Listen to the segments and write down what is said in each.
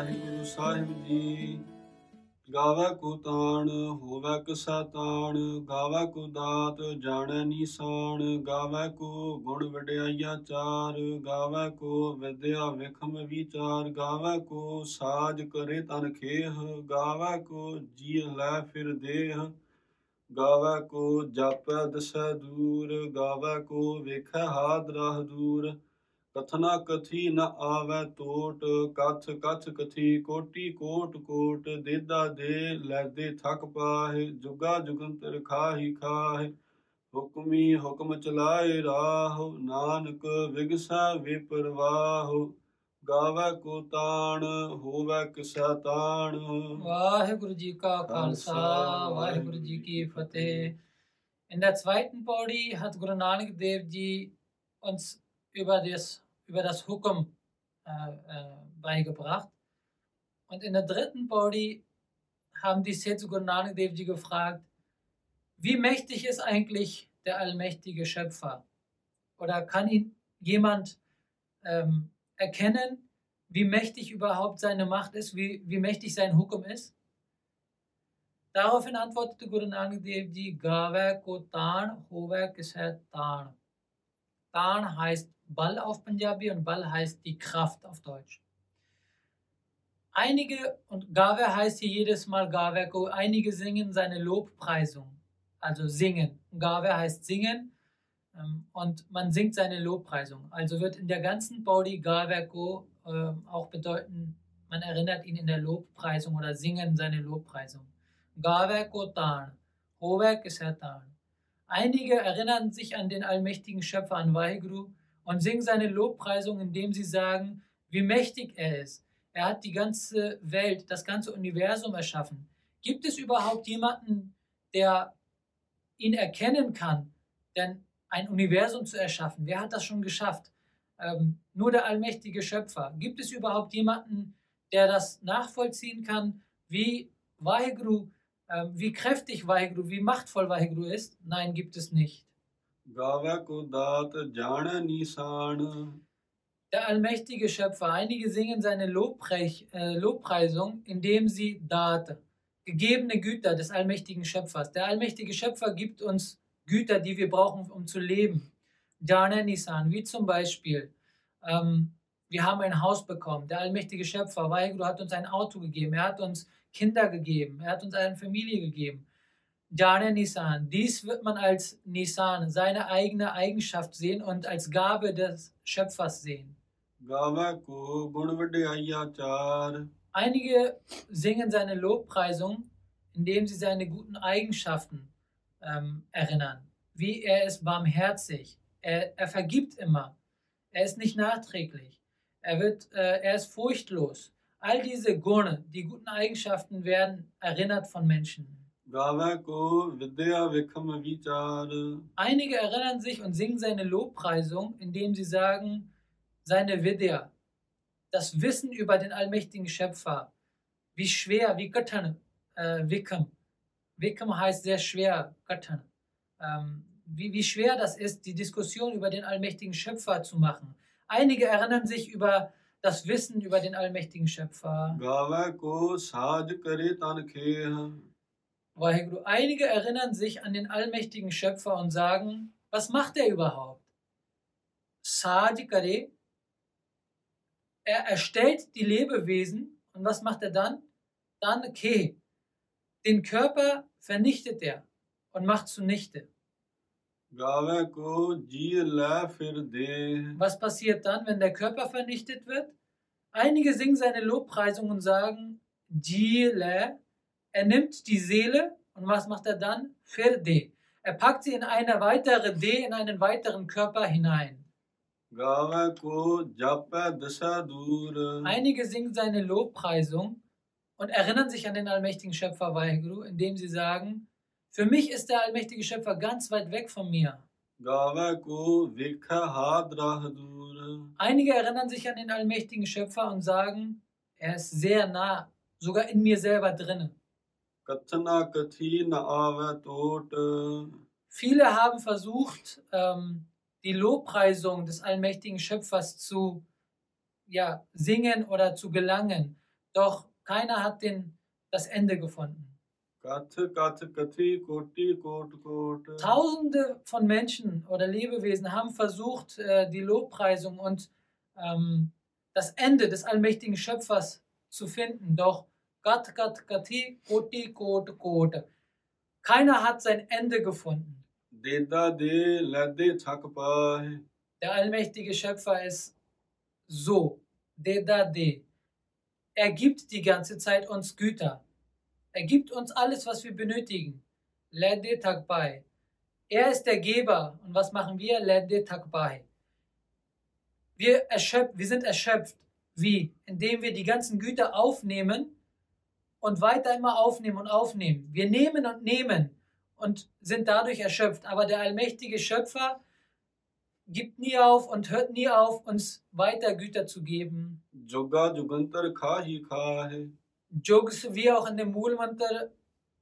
ਵਾਹਿਗੁਰੂ ਸਾਹਿਬ ਜੀ। ਗਾਵੇ ਕੋ ਤਾਣ, ਹੋਵੇ ਕਸਾ ਤਾਣ ਗਾਵੇ ਕੋ ਦਾਤ, ਜਾਣੈ ਨੀਸਾਨ ਗਾਵੇ ਕੋ ਗੁਣ ਵਡਿਆਈਆ ਚਾਰ, ਗਾਵੇ ਕੋ ਵਿਦਿਆ ਵਿਖਮ ਵਿਚਾਰ, ਗਾਵੇ ਕੋ ਸਾਜ ਕਰੇ ਤਨ ਖੇਹ, ਗਾਵੇ ਕੋ ਜੀ ਲੈ ਫਿਰ ਦੇਹ, ਗਾਵੇ ਕੋ ਜਾਪੈ ਦਸੈ ਦੂਰ, ਗਾਵੇ ਕੋ ਵੇਖੈ ਹਾਦ ਰਾਹ ਦੂਰ। ਕਥਨਾ ਕਥੀ ਨ ਆਵੈ ਟੋਟ ਕਥ ਕਥ ਕਥੀ ਕੋਟੀ ਕੋਟ ਕੋਟ ਦੇਦਾ ਦੇ ਲੈਦੇ ਥਕ ਪਾਹੇ ਜੁਗਾ ਜੁਗੰਤਰ ਖਾਹੀ ਖਾਹੇ ਹੁਕਮੀ ਹੁਕਮ ਚਲਾਏ ਰਾਹ ਨਾਨਕ ਵਿਗਸਾ ਵਿਪਰਵਾਹ ਗਾਵੇ ਕੋ ਤਾਣ ਹੋਵੇ ਕਿਸਾ ਤਾਣ। ਵਾਹਿਗੁਰੂ ਜੀ ਕਾ ਖਾਲਸਾ ਵਾਹਿਗੁਰੂ ਜੀ ਕੀ ਫਤਿਹ। In der zweiten Paudi hat Guru Nanak Dev Ji uns über das, über das Hukum äh, äh, beigebracht. Und in der dritten Paudi haben die Setsu Guru Nanak Dev Ji gefragt, wie mächtig ist eigentlich der allmächtige Schöpfer? Oder kann ihn jemand ähm, erkennen, wie mächtig überhaupt seine Macht ist, wie, wie mächtig sein Hukum ist? Daraufhin antwortete Guru Nanak Dev Ji, Gave ko taan, hove kishe taan. Taan heißt Ball auf Punjabi und Ball heißt die Kraft auf Deutsch. Einige, und Gave heißt hier jedes Mal Gave ko, einige singen seine Lobpreisung, also singen. Gave heißt singen ähm, und man singt seine Lobpreisung. Also wird in der ganzen Baudi Gave ko äh, auch bedeuten, man erinnert ihn in der Lobpreisung oder singen seine Lobpreisung. Gave ko taan, hove kishe taan. Einige erinnern sich an den allmächtigen Schöpfer, an Vaheguru, und singen seine Lobpreisung, indem sie sagen, wie mächtig er ist. Er hat die ganze Welt, das ganze Universum erschaffen. Gibt es überhaupt jemanden, der ihn erkennen kann? Denn ein Universum zu erschaffen, wer hat das schon geschafft? Ähm, nur der allmächtige Schöpfer. Gibt es überhaupt jemanden, der das nachvollziehen kann, wie Vaheguru, äh, wie kräftig Vaheguru, wie machtvoll Vaheguru ist? Nein, gibt es nicht. Gawä ko daat jaanä nisaan. Der allmächtige Schöpfer. Einige singen seine Lobprech, äh, Lobpreisung, indem sie Daat, gegebene Güter des allmächtigen Schöpfers. Der allmächtige Schöpfer gibt uns Güter, die wir brauchen, um zu leben. Jaanä nisaan, wie zum Beispiel. Ähm, wir haben ein Haus bekommen. Der allmächtige Schöpfer, Weigro, hat uns ein Auto gegeben. Er hat uns Kinder gegeben. Er hat uns eine Familie gegeben. Jane Nisan. Dies wird man als Nisan, seine eigene Eigenschaft sehen und als Gabe des Schöpfers sehen. Einige singen seine Lobpreisung, indem sie seine guten Eigenschaften ähm, erinnern. Wie er ist barmherzig, er, er, vergibt immer, er ist nicht nachträglich, er, wird, äh, er ist furchtlos. All diese Gurne, die guten Eigenschaften werden erinnert von Menschen. Einige erinnern sich und singen seine Lobpreisung, indem sie sagen, seine Vidya, das Wissen über den allmächtigen Schöpfer, wie schwer, wie Göttern, äh, Vikam. Vikam heißt sehr schwer, Göttern. Ähm, wie, wie schwer das ist, die Diskussion über den allmächtigen Schöpfer zu machen. Einige erinnern sich über das Wissen über den allmächtigen Schöpfer. Waheguru. Einige erinnern sich an den allmächtigen Schöpfer und sagen, was macht er überhaupt? Sadhikare, er erstellt die Lebewesen und was macht er dann? Dann ke. Den Körper vernichtet er und macht zunichte. Was passiert dann, wenn der Körper vernichtet wird? Einige singen seine Lobpreisung und sagen, Jile er nimmt die Seele und was macht er dann? Firde. Er packt sie in eine weitere D, in einen weiteren Körper hinein. Einige singen seine Lobpreisung und erinnern sich an den allmächtigen Schöpfer Vaheguru, indem sie sagen, für mich ist der allmächtige Schöpfer ganz weit weg von mir. Einige erinnern sich an den allmächtigen Schöpfer und sagen, er ist sehr nah, sogar in mir selber drinnen. Viele haben versucht, ähm, die Lobpreisung des allmächtigen Schöpfers zu ja, singen oder zu gelangen, doch keiner hat den, das Ende gefunden. Tausende von Menschen oder Lebewesen haben versucht, äh, die Lobpreisung und ähm, das Ende des allmächtigen Schöpfers zu finden, doch Gat Gat Gati Koti Kot Kot. Keiner hat sein Ende gefunden. Der allmächtige Schöpfer ist so. Dedade. Er gibt die ganze Zeit uns Güter. Er gibt uns alles, was wir benötigen. Lede Takbai. Er ist der Geber. Und was machen wir? Lede Takbai. Wir, erschöpft, wir sind erschöpft. Wie? Indem wir die ganzen Güter aufnehmen und weiter immer aufnehmen und aufnehmen. Wir nehmen und nehmen und sind dadurch erschöpft. Aber der allmächtige Schöpfer gibt nie auf und hört nie auf, uns weiter Güter zu geben. Joga Jugantar Kha hi Kha. Jogs, wie auch in dem Mulmantar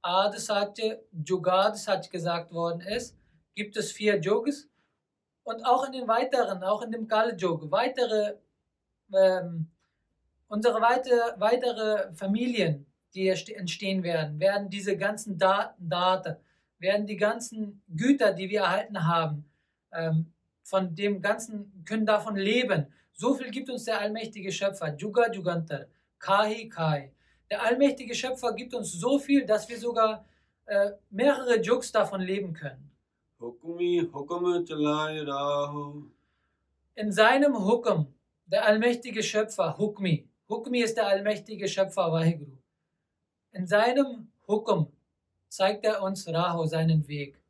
Ad Satya, Jugad gesagt worden ist, gibt es vier Jogs. Und auch in den weiteren, auch in dem Kaljog, weitere, ähm, unsere weite, weitere Familien, die entstehen werden, werden diese ganzen Daten, Daten, werden die ganzen Güter, die wir erhalten haben, ähm, von dem Ganzen können davon leben. So viel gibt uns der allmächtige Schöpfer, Juga Jugantar, Kahi Kai. Der allmächtige Schöpfer gibt uns so viel, dass wir sogar äh, mehrere Jugs davon leben können. In seinem Hukum, der allmächtige Schöpfer, Hukmi. Hukmi ist der allmächtige Schöpfer, Waheguru. In seinem Hukum zeigt er uns Raho, seinen Weg.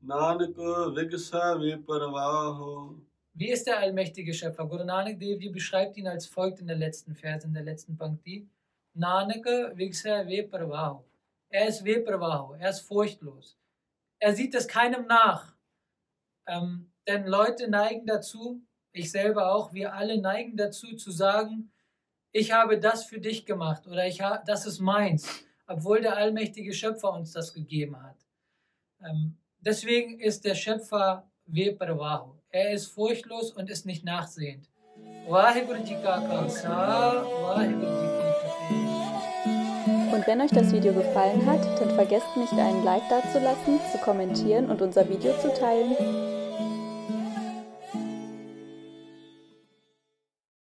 Nanak Vigasa Viparavaho. Wie ist der allmächtige Schöpfer? Guru Nanak Devi beschreibt ihn als folgt in der letzten Verse, in der letzten Pankti. Nanak Vigasa Viparavaho. Er ist Viparavaho, er ist furchtlos. Er sieht es keinem nach. Ähm, denn Leute neigen dazu, ich selber auch, wir alle neigen dazu zu sagen, ich habe das für dich gemacht oder ich ha das ist meins, obwohl der allmächtige Schöpfer uns das gegeben hat. Ähm, deswegen ist der Schöpfer Vepravaho. Er ist furchtlos und ist nicht nachsehend. Und wenn euch das Video gefallen hat, dann vergesst nicht einen Like dazulassen, zu kommentieren und unser Video zu teilen.